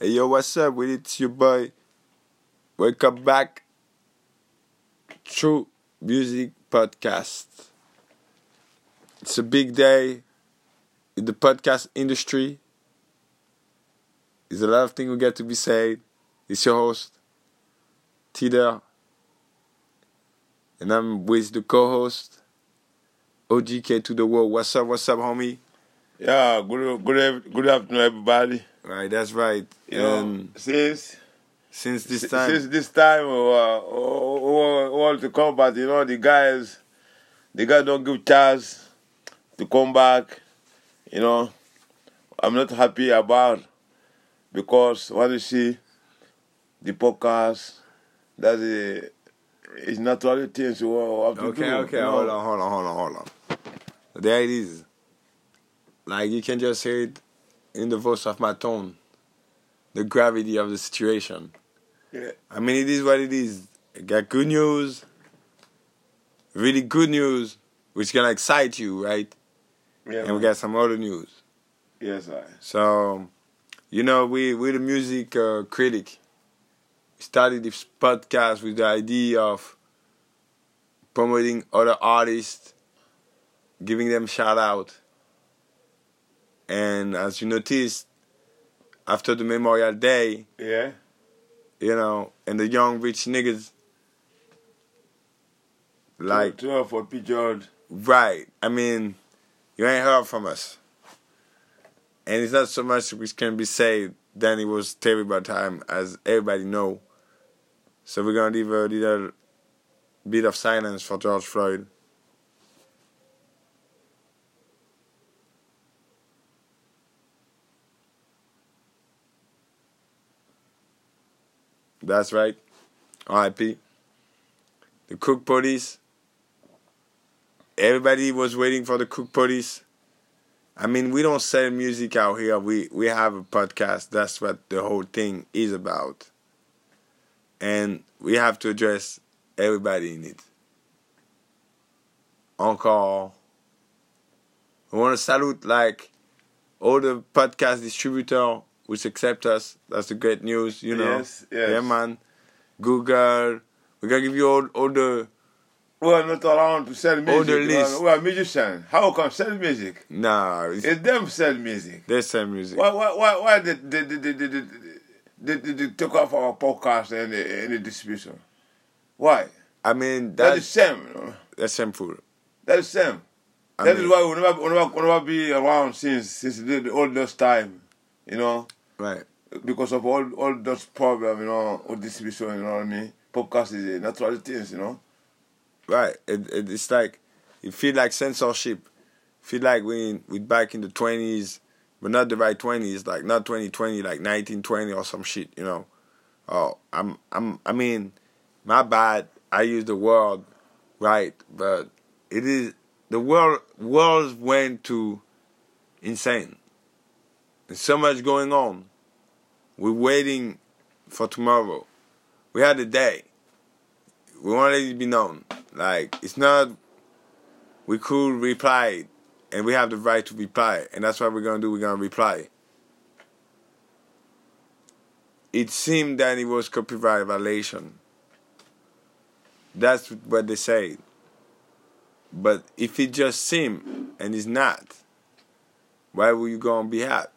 Hey yo, what's up with it? It's your boy. Welcome back. True Music Podcast. It's a big day in the podcast industry. There's a lot of things we get to be said. It's your host, Tider. And I'm with the co-host, OGK to the world. What's up, what's up, homie? Yeah, good good good afternoon, everybody. Right, that's right. You know, since since this time, since this time, uh, want to come back. You know, the guys, the guys don't give chance to come back. You know, I'm not happy about because when you see the podcast, that's a it's natural things we have to Okay, do. okay, you know. hold on, hold on, hold on, hold on. There it is. Like you can just hear it in the voice of my tone. The gravity of the situation. Yeah. I mean, it is what it is. I got good news, really good news, which gonna excite you, right? Yeah, And we got some other news. yes, I. So, you know, we we the music uh, critic. We started this podcast with the idea of promoting other artists, giving them shout out. And as you noticed, after the Memorial Day, Yeah. you know, and the young rich niggas, like, twelve for picture. right, I mean, you ain't heard from us. And it's not so much which can be said than it was terrible time, as everybody know. So we're gonna leave a little bit of silence for George Floyd. That's right. R.I.P. The Cook Police. Everybody was waiting for the Cook Police. I mean, we don't sell music out here. We we have a podcast. That's what the whole thing is about. And we have to address everybody in it. Encore. We want to salute like all the podcast distributor which accept us. That's the great news, you know. Yes, yes. Yeah, man. Google. We're gonna give you all all the We are not around to sell music. All the we are- list. We are musicians. How come sell music? nah. It's, It's them sell music. they sell music. Why why why why did they they they they they, they, they, took off our podcast and the, and the distribution? Why? I mean, That is that's same. You know? that's shameful. That is same. I That is mean- why we never we never, we never be around since since the, the oldest time. You know, Right. because of all all those problems. You know, with distribution. You know what I mean? Podcast is a natural thing, You know. Right. It, it, it's like you feel like censorship. Feel like we we back in the twenties, but not the right twenties. Like not twenty twenty, like nineteen twenty or some shit. You know. Oh, I'm I'm. I mean, my bad. I use the word right, but it is the world. World went to insane. There's so much going on. We're waiting for tomorrow. We had a day. We want it to be known. Like it's not. We could reply, and we have the right to reply, and that's what we're gonna do. We're gonna reply. It seemed that it was copyright violation. That's what they say. But if it just seemed and it's not, why would you go on behalf?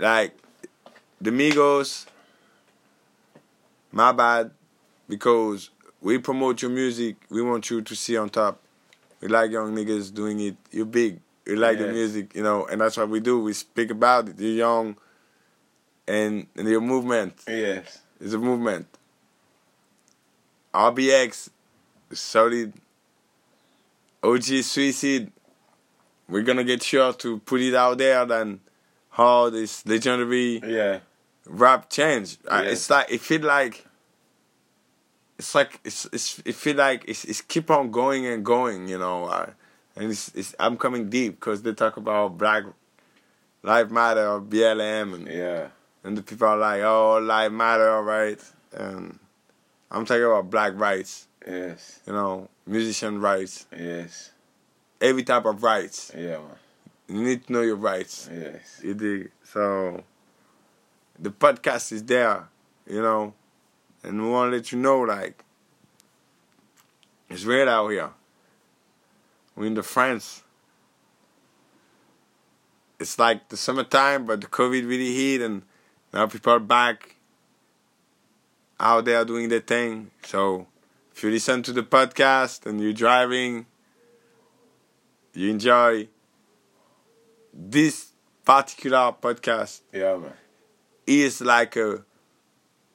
Like the Migos, my bad, because we promote your music. We want you to see on top. We like young niggas doing it. You're big. We like the music, you know, and that's what we do. We speak about it. You're young, and, and your movement Yes. it's a movement. RBX, solid. OG Suicide. We're gonna get sure to put it out there. Then how this legendary Yeah. rap change. Yeah. It's like it feel like it's like it's it's it feel like it's it's keep on going and going, you know. Uh, and it's it's I'm coming deep because they talk about Black Life Matter or BLM and Yeah. and the people are like, oh, life matter, all right. And I'm talking about black rights, Yes. you know, musician rights, Yes. every type of rights. Yeah, man. You need to know your rights. Yes. You dig? So the podcast is there, you know, and we want to let you know like it's red out here. We're in the France. It's like the summertime, but the COVID really hit, and now people are back out there doing their thing. So if you listen to the podcast and you're driving, you enjoy this particular podcast Yeah, man. is like a,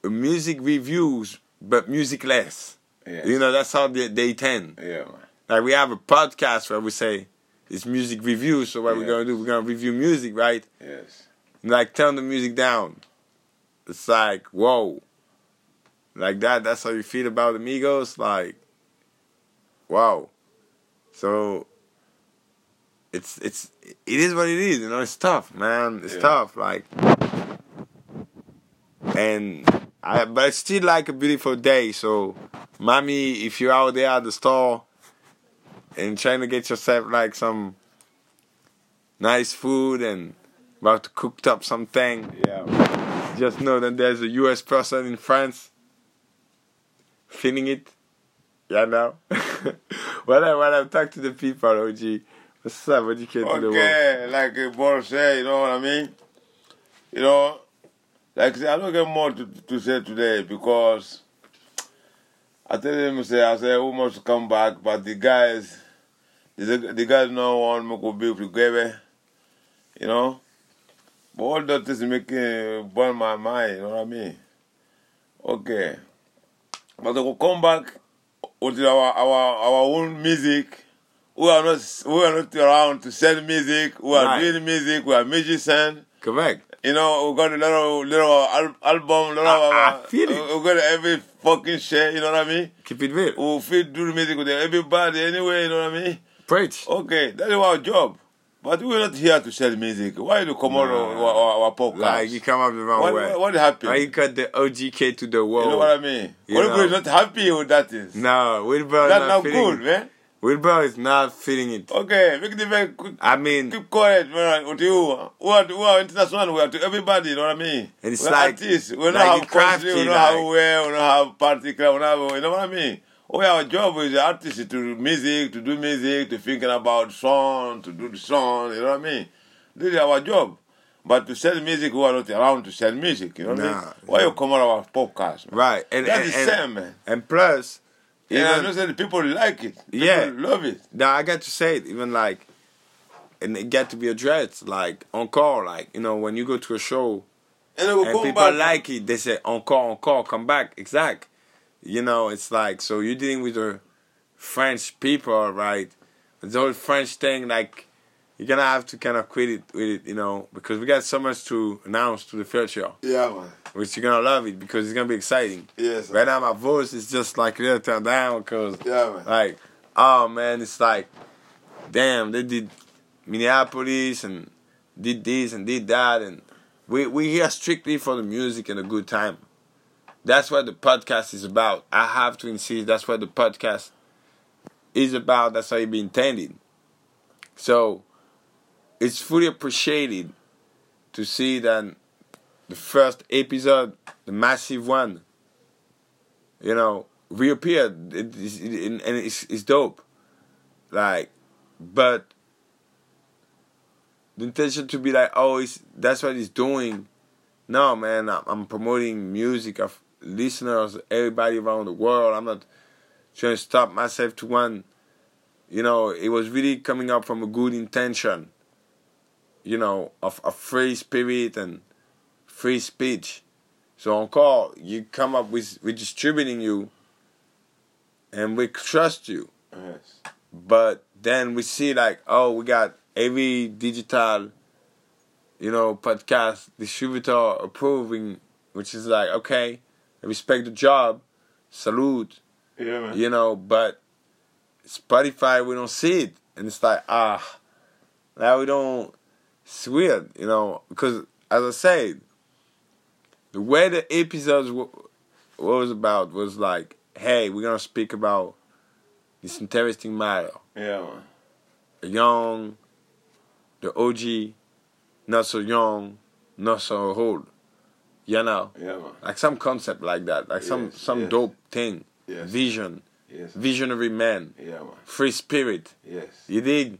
a music reviews but music less. Yeah. You know, that's how they, they tend. Yeah, man. Like we have a podcast where we say it's music reviews, so what we're gonna do, we're gonna review music, right? Yes. like turn the music down. It's like whoa, like that. That's how you feel about Amigos. Like wow. So it's it's it is what it is. You know, it's tough, man. It's Yeah. tough. Like and I but it's still like a beautiful day. So, mommy, if you're out there at the store and trying to get yourself like some nice food and about to cook up something, Yeah, just know that there's a U.S. person in France feeling it. Yeah, now. when I when I talk to the people, OG, Sa vè di kèd lè wè. Ok, like Paul say, you know what I mean? You know, like I don't get more to, to say today because I tell him, say, I say, we must come back, but the guys, the, the guys no want me to be together, you know? But all that is making burn my mind, you know what I mean? Okay. But I come back with our, our, our own music, we are not we are not around to sell music. We are Right. doing music. We are musicians. Correct. You know, we got a little little al- album. Little, I- I feel it. We got every fucking shit. You know what I mean? Keep it real. We feel do the music with everybody anyway. You know what I mean? Preach. Okay, that is our job. But we're not here to sell music. Why do you come on Nah. our, our, our podcast? Like you come up the wrong what, way. what, what happened? Why you cut the OGK to the world? you know what I mean? You is not happy with that is. No, Wilbur That's not not good, man. Wilbur is not feeling it. Okay, make the very quick I mean, keep quiet, man. With you, we are, we are international. We are to everybody. You know what I mean? And it's We're like- artists. We don't like have in crafty, country. We don't like- have wear. We don't have party club. We don't have. You know what I mean? Oh, our job is artists to do music, to do music, to thinking about song, to do the song. You know what I mean? This is our job. But to sell music, we are not around to sell music. You know what I mean? Why nah. you come on our podcast? Man? right. And, That's and, the and, same, man. and plus, And I even, know that the people like it. People Yeah. love it. now I got to say it, even like, and it got to be addressed, like, encore, like, you know, when you go to a show, And, and people back. like it. They say encore, encore, come back, exact. You know, it's like so you're dealing with the French people, right? The whole French thing, like you're gonna have to kind of quit it with it, you know, because we got so much to announce to the future, Yeah, man. which you're gonna love it because it's gonna be exciting. Yes. Right now, my voice is just like a little turned down because, Yeah, man. like, oh man, it's like, damn, they did Minneapolis and did this and did that, and we we here strictly for the music and a good time. That's what the podcast is about. I have to insist. That's what the podcast is about. That's how it be intended. So, it's fully appreciated to see that the first episode, the massive one, you know, reappeared. It, it's- it- and it's, it's dope. Like, but the intention to be like, oh, it's, that's what he's doing. No, man, I'm promoting music of listeners, everybody around the world. I'm not trying to stop myself to one. You know, it was really coming up from a good intention. You know, of a free spirit and free speech. So encore, you come up with with distributing you, and we trust you. Yes. But then we see like, oh, we got every digital, you know, podcast distributor approving, which is like, okay, I respect the job, salute, Yeah, man. you know, but Spotify we don't see it, and it's like, ah, now we don't. It's weird, you know, because as I said, the way the episodes w- was about was like, hey, we're gonna speak about this interesting matter Yeah, man. the young, the OG, not so young, not so old. You know, Yeah, man. like some concept like that, like some Yes, some yes. dope thing, Yes. vision, Yes. visionary man, Yeah, man. free spirit. Yes. You dig?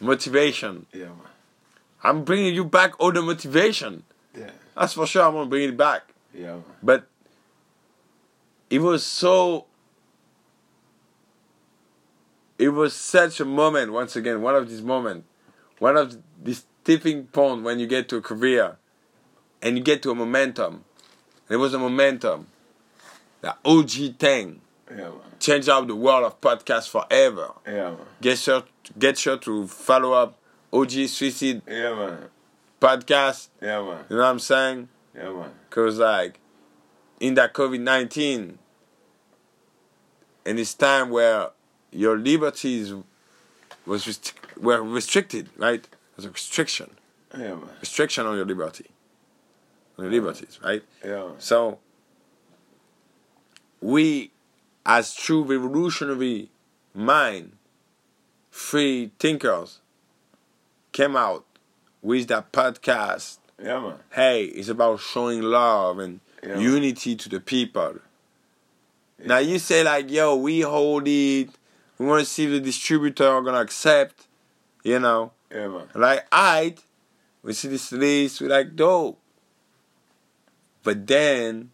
Motivation. Yeah, man. I'm bringing you back all the motivation. Yeah. That's for sure. I'm gonna bring it back. Yeah. But it was so. It was such a moment. Once again, one of these moments, one of these tipping point when you get to a career, and you get to a momentum. There was a momentum. The OG thing Yeah, man. changed out the world of podcasts forever. Yeah, man. Get sure, get sure to follow up OG Suicide Yeah, man. podcast. Yeah, man. You know what I'm saying? Yeah, man. Cause like in that COVID nineteen, in this time where your liberties was rest- were restricted, right? There's a restriction, Yeah, man. restriction on your liberty, on your liberties, right? Yeah, man. So we, as true revolutionary mind, free thinkers, came out with that podcast Yeah, man. hey, it's about showing love and Yeah. unity to the people. Now you say like, yo, we hold it. We want to see if the distributor are gonna accept. You know, Yeah, man. like I, we see this list. We like dope. But then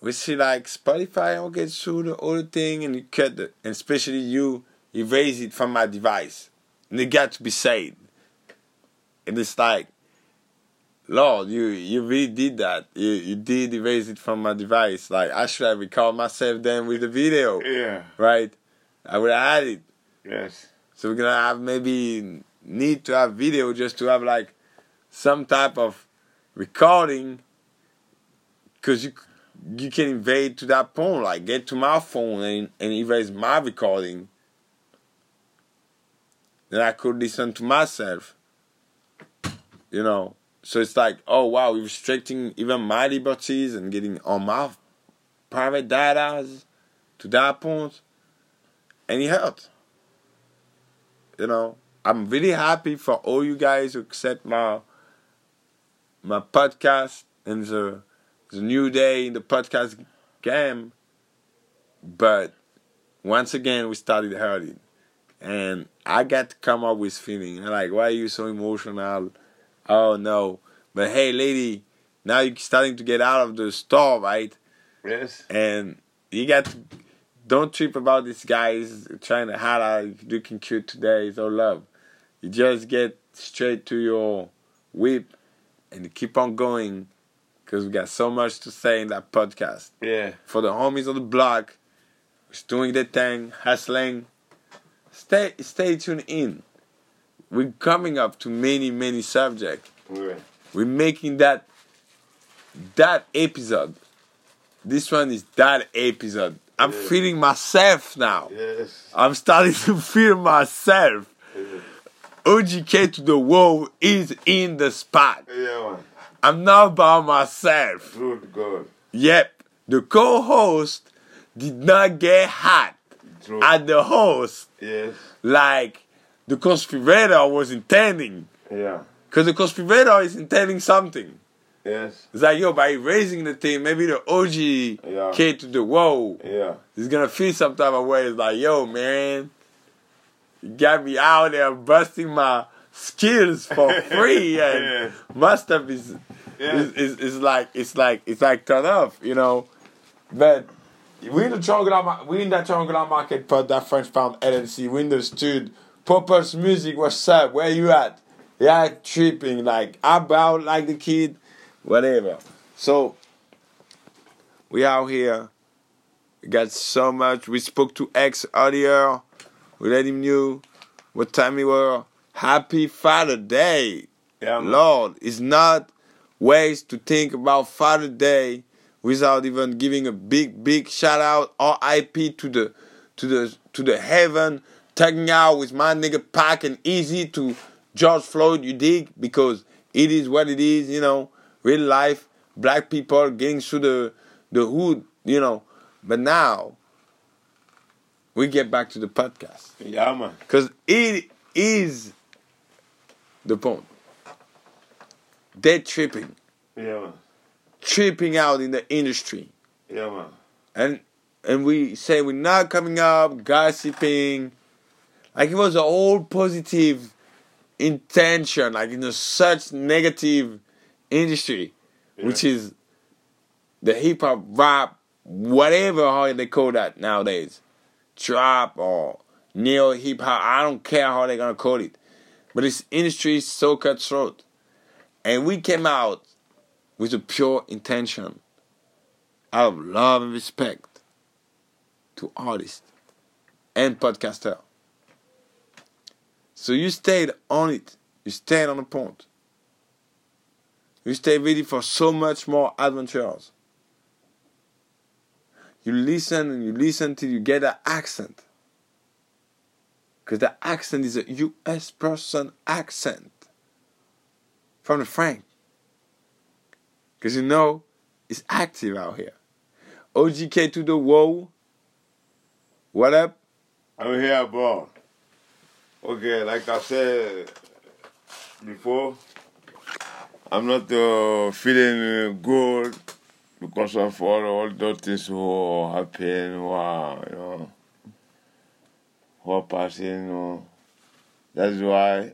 we see like Spotify don't get through the whole thing and you cut the, and especially you erase it from my device. And it got to be saved. And it's like, Lord, you you really did that. You you did erase it from my device. Like I should have recorded myself then with the video, Yeah. right? I would have had it. Yes. So we're gonna have maybe need to have video just to have like some type of recording, cause you you can invade to that point, like get to my phone and and erase my recording. Then I could listen to myself. You know, so it's like, oh wow, we're restricting even my liberties and getting on my private data to that point, and it hurt you know? I'm really happy for all you guys who accept my my podcast and the the new day in the podcast game but once again we started hurting and i got to come up with feeling. I'm like why are you so emotional? Oh no. But hey lady now you're starting to get out of the store right? Yes. and you got to don't trip about these guys trying to holler looking cute today it's all love. You just get straight to your whip and keep on going because we got so much to say in that podcast. Yeah. for the homies on the block who's doing their thing hustling stay stay tuned in we're coming up to many many subjects Yeah. we're making that that episode. This one is that episode. I'm Yeah. feeling myself now. Yes. I'm starting to feel myself. OGK to the world is in the spot. Yeah, man. I'm not by myself. Good God. Yep, the co-host did not get hot True. at the host yes. like the conspirator was intending. Yeah. Because the conspirator is intending something. Yes. It's like, yo, by raising the thing, maybe the OG Yeah. kid to the whoa Yeah. is gonna feel some type of way. It's like, yo, man, you got me out there busting my skills for free, and Yeah. my stuff is, Yeah. is, is is like it's like it's like turn off, you know. But we in the we in that Triangular Market pod, that French Pound LNC, we the studio. Poppers Music, what's up? Where you at? Yeah, tripping like I about like the kid, whatever. So we out here. We got so much. We spoke to X earlier. We let him know what time we were. Happy Father Day. Yeah. Lord, it's not ways to think about Father Day without even giving a big, big shout out RIP to the to the to the heaven, tagging out with my nigga Pac and Eazy to George Floyd, you dig? Because it is what it is, you know, real life, black people getting through the the hood, you know. But now we get back to the podcast. Yeah, man. Because it is the point. They're tripping. Yeah, man. Tripping out in the industry. Yeah, man. And and we say we're not coming up, gossiping. Like it was all positive intention, like in a such negative industry, which is the hip hop rap, whatever how they call that nowadays. Trap or neo hip hop, I don't care how they're gonna call it. But this industry is so cutthroat. And we came out with a pure intention out of love and respect to artists and podcaster. So you stayed on it. You stayed on the point. You stay ready for so much more adventures. You listen and you listen till you get that accent. Because the accent is a US person accent from the Frank. Because you know it's active out here. OGK to the whoa. What up? I'm here, bro. Okay, like I said before, I'm not uh, feeling good because of all, all those things who happen, wow, you know, who are passing, you know. That's why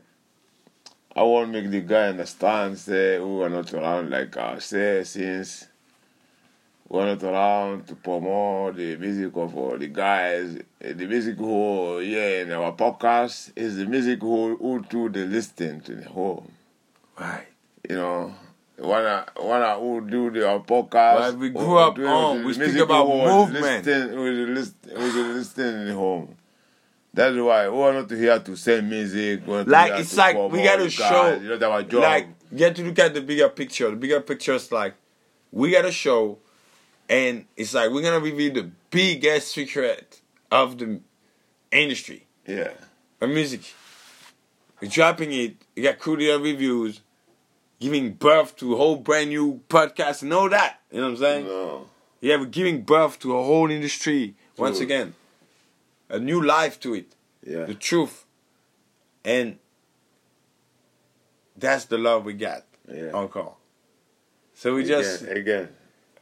I want to make the guy understand, say, we are not around, like I say, since we are not around to promote the music of all the guys. The music who, yeah, in our podcast is the music who, who do the listening to the home. Right. You know, wanna wanna who do the podcast. We grew up on- we speak about movement. Listen, we the list, with the listening in the home. That's why we are not here to sell music. Like it's like we gotta show guys. You know, our job. like you have to look at the bigger picture. The bigger picture is like we got a show and it's like we're gonna reveal the biggest secret of the industry yeah, of music. We're dropping it, you got Crudia reviews, giving birth to a whole brand new podcast and all that. You know what I'm saying? no, Yeah, we're giving birth to a whole industry once True. again. A new life to it. yeah, The truth. And that's the love we got. yeah. So we just again, again.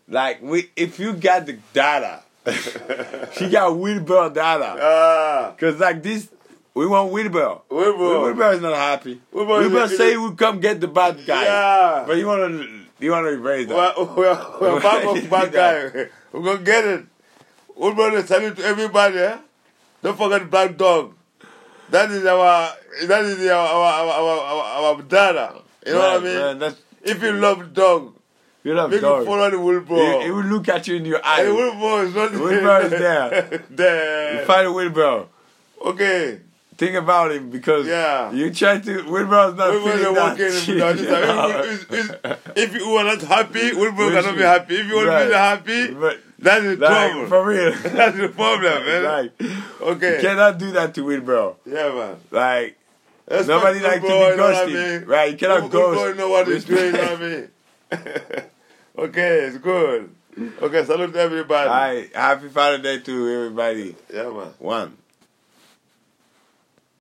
like we if you got the data, she got Wilbur data. Ah, Cause like this we want Wilbur. Wilbur. Wilbur is not happy. Wilbur Wilbur, is- say he would come get the bad guy. Yeah. But you wanna you wanna erase that. Well, we're, we're back bad guy. We're gonna get it. We're gonna send it to everybody. Eh? Don't forget Black Dog. That is our that is our our our, our, our data. You know what I mean? man, that's, If you love dog, you love make dog. you follow the He, Wilbur. he will look at you in your And eye. the Wilbur is not Wilbur is there. there. Find Wilbur. Okay. Think about it because Yeah. you try to Wilbur is not Wilbur feeling that shit, you know, you know? it's- it's- If you are not happy, Wilbur cannot be happy. If you want to be happy, But, that's the like, trouble. for real. That's the problem, man. like, Okay. you cannot do that to Wilbur. Yeah, man. Like, Respect nobody like to be what I ghosted. mean? Right, you cannot ghost. know what he's doing, you know what I mean? okay, it's good. Okay, salute everybody. Alright, happy Father's Day to everybody. Yeah, man. One.